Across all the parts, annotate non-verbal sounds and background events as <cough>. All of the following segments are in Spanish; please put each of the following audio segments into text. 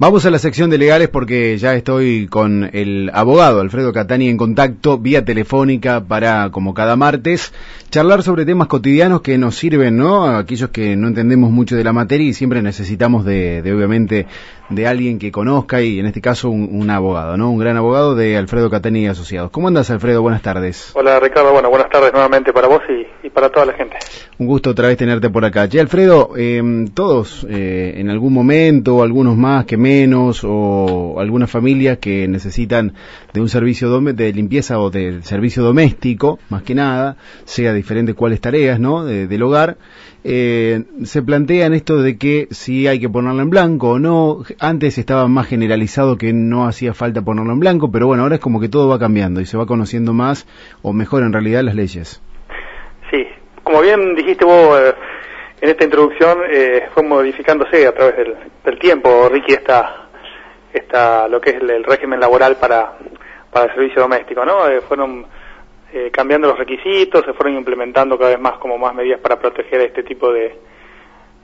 Vamos a la sección de legales porque ya estoy con el abogado Alfredo Catani en contacto vía telefónica para, como cada martes, charlar sobre temas cotidianos que nos sirven, ¿no? Aquellos que no entendemos mucho de la materia y siempre necesitamos de, de obviamente, de alguien que conozca y en este caso un, abogado, ¿no? Un gran abogado de Alfredo Catani y Asociados. ¿Cómo andas, Alfredo? Buenas tardes. Hola, Ricardo. Bueno, buenas tardes nuevamente para vos y, para toda la gente. Un gusto otra vez tenerte por acá. Che, Alfredo, eh, todos eh, en algún momento, algunos más que menos, o algunas familias que necesitan de un servicio de limpieza o de servicio doméstico, más que nada, sea diferente cuáles tareas, ¿no? del hogar, eh, se plantean esto de que si hay que ponerlo en blanco o no. Antes estaba más generalizado que no hacía falta ponerlo en blanco, pero bueno, ahora es como que todo va cambiando y se va conociendo más, o mejor en realidad, las leyes. Como bien dijiste vos eh, en esta introducción, eh, fue modificándose a través del, tiempo, Ricky, esta, esta, lo que es el, régimen laboral para, para el servicio doméstico, ¿no? fueron eh, cambiando los requisitos, se fueron implementando cada vez más como más medidas para proteger a este tipo de,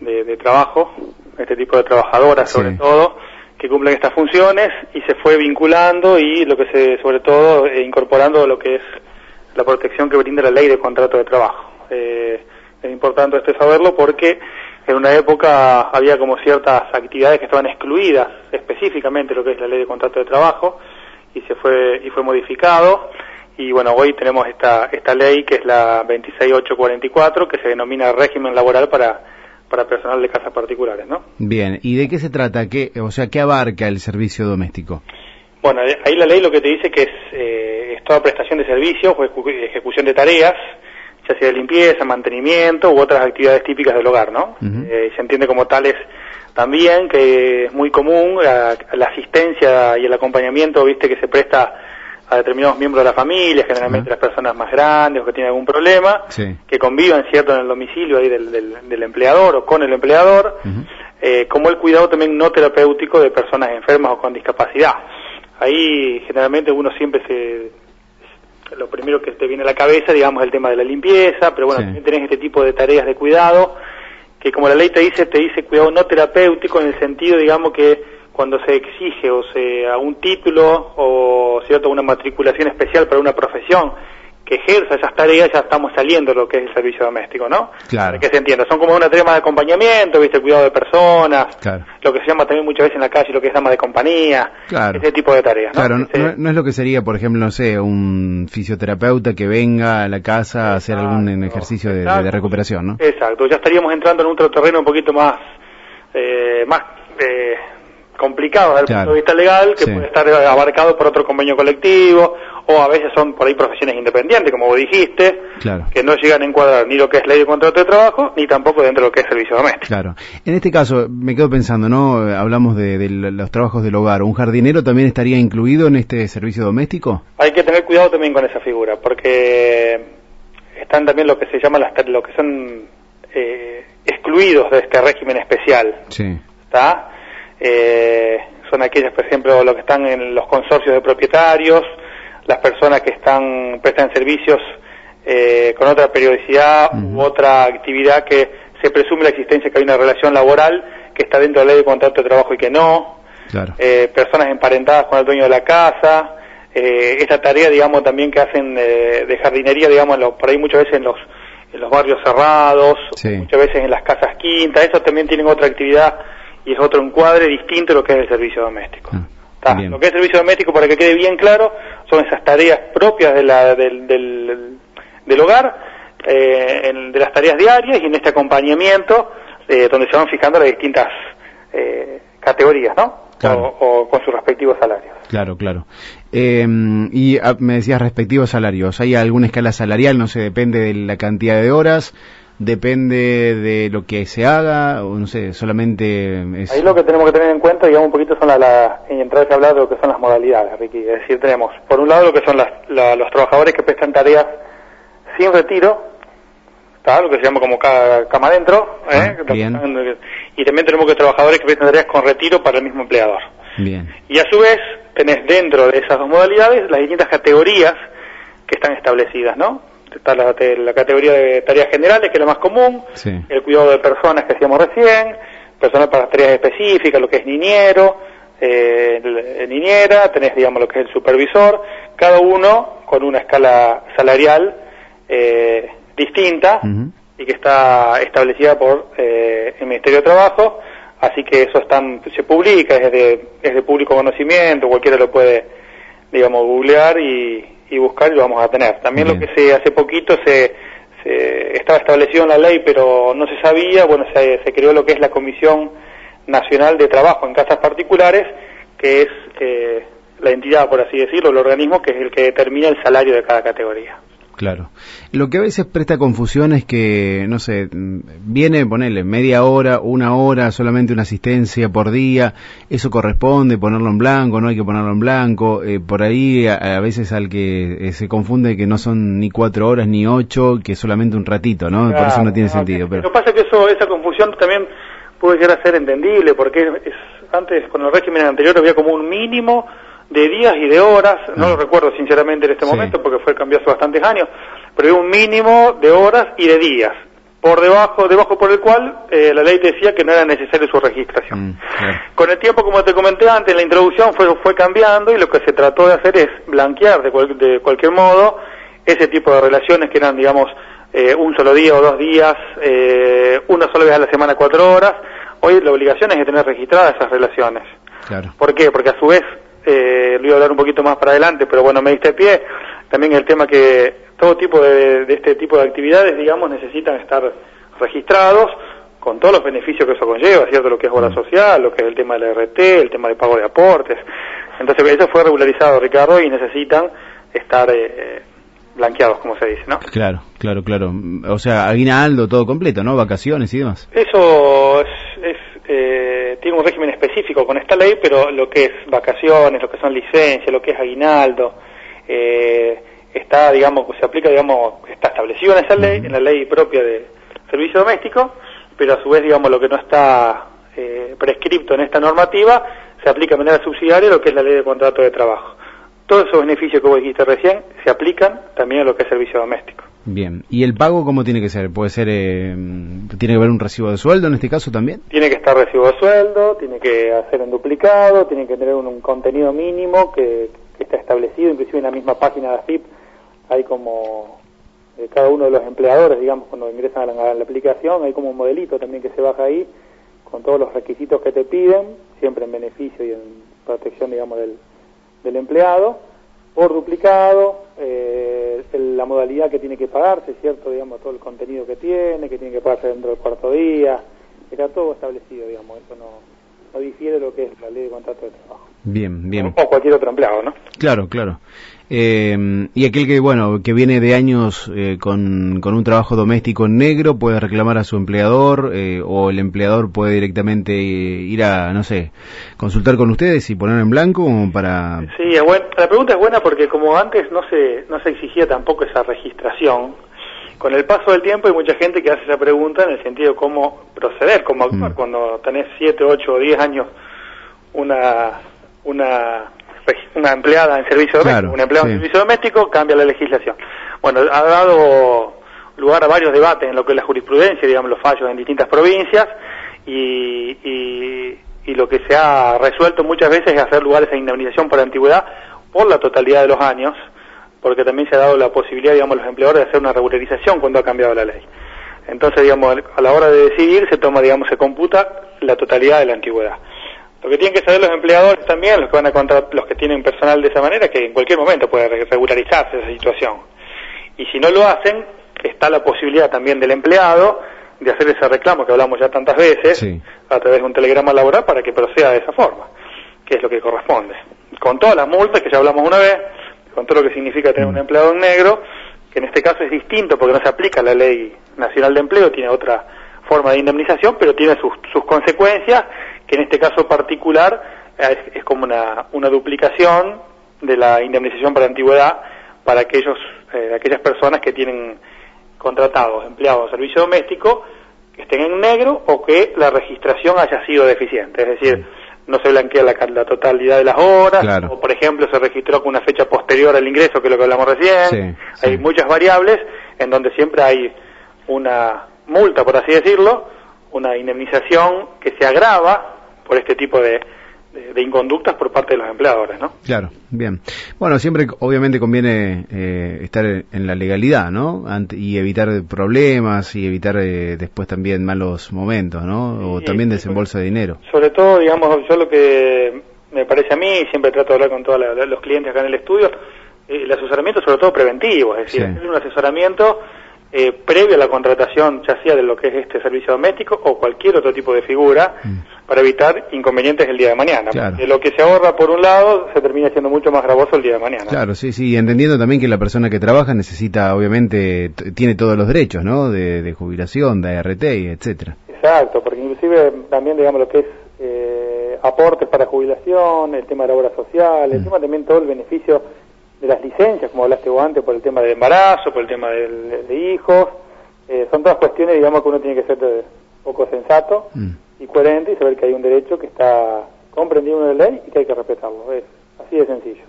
de, trabajo, este tipo de trabajadoras sobre todo, que cumplen estas funciones y se fue vinculando y lo que se, sobre todo, eh, incorporando lo que es la protección que brinda la ley de contrato de trabajo. Eh, es importante este saberlo porque en una época había como ciertas actividades que estaban excluidas específicamente lo que es la ley de contrato de trabajo y se fue y fue modificado y bueno, hoy tenemos esta, esta ley que es la 26844 que se denomina régimen laboral para, para personal de casas particulares, ¿no? Bien, ¿y de qué se trata? ¿Qué, o sea, ¿qué abarca el servicio doméstico? Bueno, ahí la ley lo que te dice que es, eh, es toda prestación de servicios o ejecución de tareas, ya sea de limpieza, mantenimiento u otras actividades típicas del hogar, ¿no? Eh, se entiende como tales también que es muy común la, la asistencia y el acompañamiento, viste, que se presta a determinados miembros de la familia, generalmente las personas más grandes o que tienen algún problema, que convivan, ¿cierto?, en el domicilio ahí del, del, empleador o con el empleador, eh, como el cuidado también no terapéutico de personas enfermas o con discapacidad. Ahí generalmente uno siempre se... Lo primero que te viene a la cabeza, digamos, el tema de la limpieza, pero bueno, también tenés este tipo de tareas de cuidado, que como la ley te dice, te dice cuidado no terapéutico en el sentido, digamos, que cuando se exige o sea un título o cierto una matriculación especial para una profesión que ejerza esas tareas ya estamos saliendo de lo que es el servicio doméstico, ¿no? Claro. que se entienda, son como una tema de acompañamiento, viste, cuidado de personas, lo que se llama también muchas veces en la calle lo que es dama de compañía, claro. ese tipo de tareas, ¿no? Claro, no, es lo que sería, por ejemplo, no sé, un fisioterapeuta que venga a la casa a hacer algún ejercicio de, recuperación, ¿no? Exacto, ya estaríamos entrando en otro terreno un poquito más, eh, más eh, complicado desde el punto de vista legal, que puede estar abarcado por otro convenio colectivo, o a veces son por ahí profesiones independientes, como vos dijiste, que no llegan a encuadrar ni lo que es ley de contrato de trabajo, ni tampoco dentro de lo que es servicio doméstico. Claro. En este caso, me quedo pensando, ¿no? Hablamos de, los trabajos del hogar. ¿Un jardinero también estaría incluido en este servicio doméstico? Hay que tener cuidado también con esa figura, porque están también lo que se llama las, lo que son eh, excluidos de este régimen especial. Sí. ¿Está? Eh, son aquellas, por ejemplo, los que están en los consorcios de propietarios, las personas que están prestan servicios eh, con otra periodicidad u otra actividad que se presume la existencia que hay una relación laboral que está dentro de la ley de contrato de trabajo y que no, eh, personas emparentadas con el dueño de la casa, eh, esta tarea, digamos, también que hacen de jardinería, digamos, por ahí muchas veces en los en los barrios cerrados, muchas veces en las casas quintas, eso también tienen otra actividad y es otro encuadre distinto a lo que es el servicio doméstico. Ah, lo que es el servicio doméstico, para que quede bien claro, son esas tareas propias de la, del, del, hogar, eh, de las tareas diarias y en este acompañamiento eh, donde se van fijando las distintas eh, categorías, ¿no? O, con sus respectivos salarios. Claro, claro. y ah, me decías respectivos salarios. ¿Hay alguna escala salarial? No sé, depende de la cantidad de horas depende de lo que se haga o no sé, solamente es... Ahí lo que tenemos que tener en cuenta, digamos, un poquito son las, la, y entrar a hablar de lo que son las modalidades, Ricky. Es decir, tenemos, por un lado, lo que son las, los trabajadores que prestan tareas sin retiro, ¿está? lo que se llama como cama adentro, ¿eh? Ah, bien. y también tenemos que trabajadores que prestan tareas con retiro para el mismo empleador. Bien. Y a su vez, tenés dentro de esas dos modalidades las distintas categorías que están establecidas, ¿no? Está la, categoría de tareas generales, que es la más común, el cuidado de personas que hacíamos recién, personas para tareas específicas, lo que es niñero, eh, niñera, tenés, digamos, lo que es el supervisor, cada uno con una escala salarial eh, distinta y que está establecida por eh, el Ministerio de Trabajo, así que eso está, se publica, es de, es de público conocimiento, cualquiera lo puede, digamos, googlear y, buscar y lo vamos a tener. También lo que se hace poquito se, estaba establecido en la ley, pero no se sabía, bueno, se, se creó lo que es la Comisión Nacional de Trabajo en Casas Particulares, que es eh, la entidad, por así decirlo, el organismo que es el que determina el salario de cada categoría. Claro. Lo que a veces presta confusión es que, no sé, viene, ponerle media hora, una hora, solamente una asistencia por día, eso corresponde ponerlo en blanco, no hay que ponerlo en blanco, eh, por ahí a, veces al que eh, se confunde que no son ni cuatro horas ni ocho, que solamente un ratito, ¿no? por eso no tiene sentido. Pero... Lo que pasa es que eso, esa confusión también puede llegar a ser entendible, porque es, antes con el régimen anterior había como un mínimo de días y de horas, no lo mm. recuerdo sinceramente en este momento porque fue cambiado hace bastantes años, pero había un mínimo de horas y de días, por debajo, debajo por el cual eh, la ley decía que no era necesaria su registración. Mm, con el tiempo, como te comenté antes, la introducción fue, fue cambiando y lo que se trató de hacer es blanquear de, de cualquier modo ese tipo de relaciones que eran, digamos, eh, un solo día o dos días, eh, una sola vez a la semana, cuatro horas. Hoy la obligación es de tener registradas esas relaciones. Claro. ¿Por qué? Porque a su vez, eh, lo iba a hablar un poquito más para adelante, pero bueno, me diste pie, también el tema que todo tipo de, este tipo de actividades, digamos, necesitan estar registrados con todos los beneficios que eso conlleva, ¿cierto? Lo que es hora mm. social, lo que es el tema del RT, el tema de pago de aportes. Entonces, eso fue regularizado, Ricardo, y necesitan estar eh, blanqueados, como se dice, ¿no? Claro, claro, claro. O sea, aguinaldo, todo completo, ¿no? Vacaciones y demás. Eso eh, un régimen específico con esta ley, pero lo que es vacaciones, lo que son licencias, lo que es aguinaldo, eh, está, digamos, se aplica, digamos, está establecido en esa ley, en la ley propia de servicio doméstico, pero a su vez, digamos, lo que no está eh, prescripto en esta normativa se aplica de manera subsidiaria lo que es la ley de contrato de trabajo todos esos beneficios que vos dijiste recién se aplican también a lo que es servicio doméstico. Bien, ¿y el pago cómo tiene que ser? ¿Puede ser, eh, tiene que haber un recibo de sueldo en este caso también? Tiene que estar recibo de sueldo, tiene que hacer en duplicado, tiene que tener un, contenido mínimo que, está establecido, inclusive en la misma página de AFIP hay como eh, cada uno de los empleadores, digamos, cuando ingresan a la, a la aplicación, hay como un modelito también que se baja ahí con todos los requisitos que te piden, siempre en beneficio y en protección, digamos, del del empleado por duplicado, eh, la modalidad que tiene que pagarse, ¿cierto? Digamos, todo el contenido que tiene, que tiene que pagarse dentro del cuarto día, está todo establecido, digamos, eso no, no difiere lo que es la ley de contrato de trabajo. Bien, bien. O cualquier otro empleado, ¿no? Claro, claro. Eh, y aquel que, bueno, que viene de años eh, con, con, un trabajo doméstico en negro puede reclamar a su empleador eh, o el empleador puede directamente ir a, no sé, consultar con ustedes y poner en blanco para... Sí, la pregunta es buena porque como antes no se, no se exigía tampoco esa registración, con el paso del tiempo hay mucha gente que hace esa pregunta en el sentido de cómo proceder, cómo actuar. Mm. Cuando tenés 7, 8 o 10 años una, una una empleada en servicio doméstico, un empleado en servicio doméstico, cambia la legislación. Bueno, ha dado lugar a varios debates en lo que es la jurisprudencia, digamos, los fallos en distintas provincias, y, y, y lo que se ha resuelto muchas veces es hacer lugar a esa indemnización por antigüedad por la totalidad de los años, porque también se ha dado la posibilidad, digamos, a los empleadores de hacer una regularización cuando ha cambiado la ley. Entonces, digamos, a la hora de decidir se toma, digamos, se computa la totalidad de la antigüedad. Lo que tienen que saber los empleadores también, los que van a contratar, los que tienen personal de esa manera, que en cualquier momento puede regularizarse esa situación. Y si no lo hacen, está la posibilidad también del empleado de hacer ese reclamo que hablamos ya tantas veces a través de un telegrama laboral para que proceda de esa forma, que es lo que corresponde. Con todas las multas que ya hablamos una vez, con todo lo que significa tener un mm. empleado en negro, que en este caso es distinto porque no se aplica la ley nacional de empleo, tiene otra forma de indemnización, pero tiene sus, sus consecuencias que en este caso particular es, como una, una, duplicación de la indemnización por antigüedad para aquellos, eh, aquellas personas que tienen contratados, empleados de servicio doméstico, que estén en negro o que la registración haya sido deficiente. Es decir, no se blanquea la, la totalidad de las horas, o por ejemplo se registró con una fecha posterior al ingreso, que es lo que hablamos recién. hay muchas variables en donde siempre hay una multa, por así decirlo, una indemnización que se agrava por este tipo de, de, inconductas por parte de los empleadores, ¿no? Claro, bien. Bueno, siempre obviamente conviene eh, estar en la legalidad, ¿no? y evitar problemas y evitar eh, después también malos momentos, ¿no? O también desembolso de dinero. Sobre todo, digamos, yo lo que me parece a mí, siempre trato de hablar con todos los clientes acá en el estudio, el asesoramiento sobre todo preventivo, es decir, un asesoramiento eh, previo a la contratación, ya sea de lo que es este servicio doméstico o cualquier otro tipo de figura, mm. para evitar inconvenientes el día de mañana. lo que se ahorra por un lado se termina siendo mucho más gravoso el día de mañana. Claro, sí, sí, entendiendo también que la persona que trabaja necesita, obviamente, tiene todos los derechos, ¿no? De, jubilación, de ART, etcétera. Exacto, porque inclusive también, digamos, lo que es eh, aportes para jubilación, el tema de la obra social, el mm. tema también todo el beneficio de las licencias, como hablaste vos antes, por el tema del embarazo, por el tema de, hijos. Eh, son todas cuestiones, digamos, que uno tiene que ser un poco sensato mm. y coherente y saber que hay un derecho que está comprendido en la ley y que hay que respetarlo. Es así de sencillo.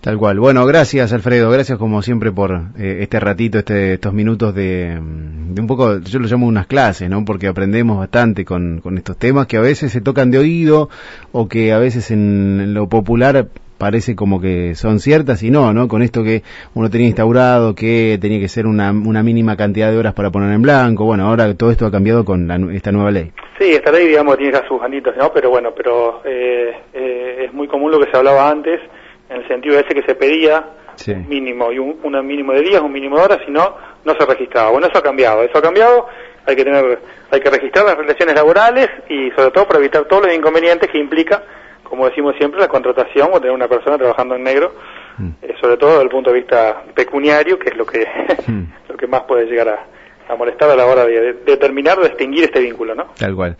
Tal cual. Bueno, gracias Alfredo, gracias como siempre por eh, este ratito, este, estos minutos de, de, un poco, yo lo llamo unas clases, ¿no? Porque aprendemos bastante con, con estos temas que a veces se tocan de oído o que a veces en lo popular parece como que son ciertas y no, ¿no? Con esto que uno tenía instaurado, que tenía que ser una, una mínima cantidad de horas para poner en blanco, bueno, ahora todo esto ha cambiado con esta nueva ley. Sí, esta ley, digamos, tiene ya sus anitos, ¿no? Pero bueno, pero eh, eh, es muy común lo que se hablaba antes, en el sentido de ese que se pedía un mínimo, y un, un, mínimo de días, un mínimo de horas, si no, no se registraba. Bueno, eso ha cambiado, eso ha cambiado, hay que tener, hay que registrar las relaciones laborales y sobre todo para evitar todos los inconvenientes que implica como decimos siempre, la contratación o tener una persona trabajando en negro, mm. eh, sobre todo desde el punto de vista pecuniario, que es lo que, <laughs> mm. lo que más puede llegar a, molestar a la hora de, determinar o de extinguir este vínculo, ¿no? Tal cual.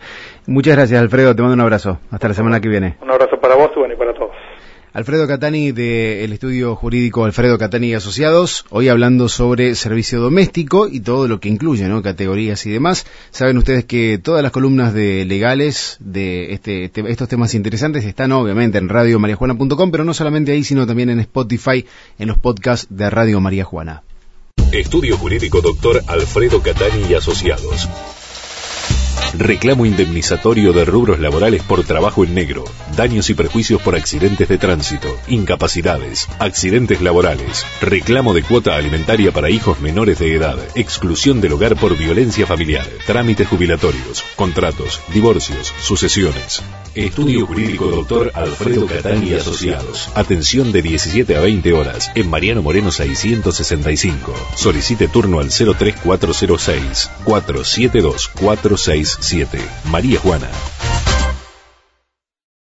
Muchas gracias, Alfredo. Te mando un abrazo. Hasta la semana que viene. Un abrazo para vos y para todos. Alfredo Catani del estudio jurídico Alfredo Catani y Asociados, hoy hablando sobre servicio doméstico y todo lo que incluye, ¿no? Categorías y demás. Saben ustedes que todas las columnas de legales de este, estos temas interesantes están obviamente en radiomariajuana.com, pero no solamente ahí, sino también en Spotify, en los podcasts de Radio María Juana. Estudio Jurídico Doctor Alfredo Catani y Asociados. Reclamo indemnizatorio de rubros laborales por trabajo en negro, daños y perjuicios por accidentes de tránsito, incapacidades, accidentes laborales, reclamo de cuota alimentaria para hijos menores de edad, exclusión del hogar por violencia familiar, trámites jubilatorios, contratos, divorcios, sucesiones. Estudio Jurídico Doctor Alfredo Catani y Asociados. Atención de 17 a 20 horas en Mariano Moreno 665. Solicite turno al 03406 472 46 7. María Juana.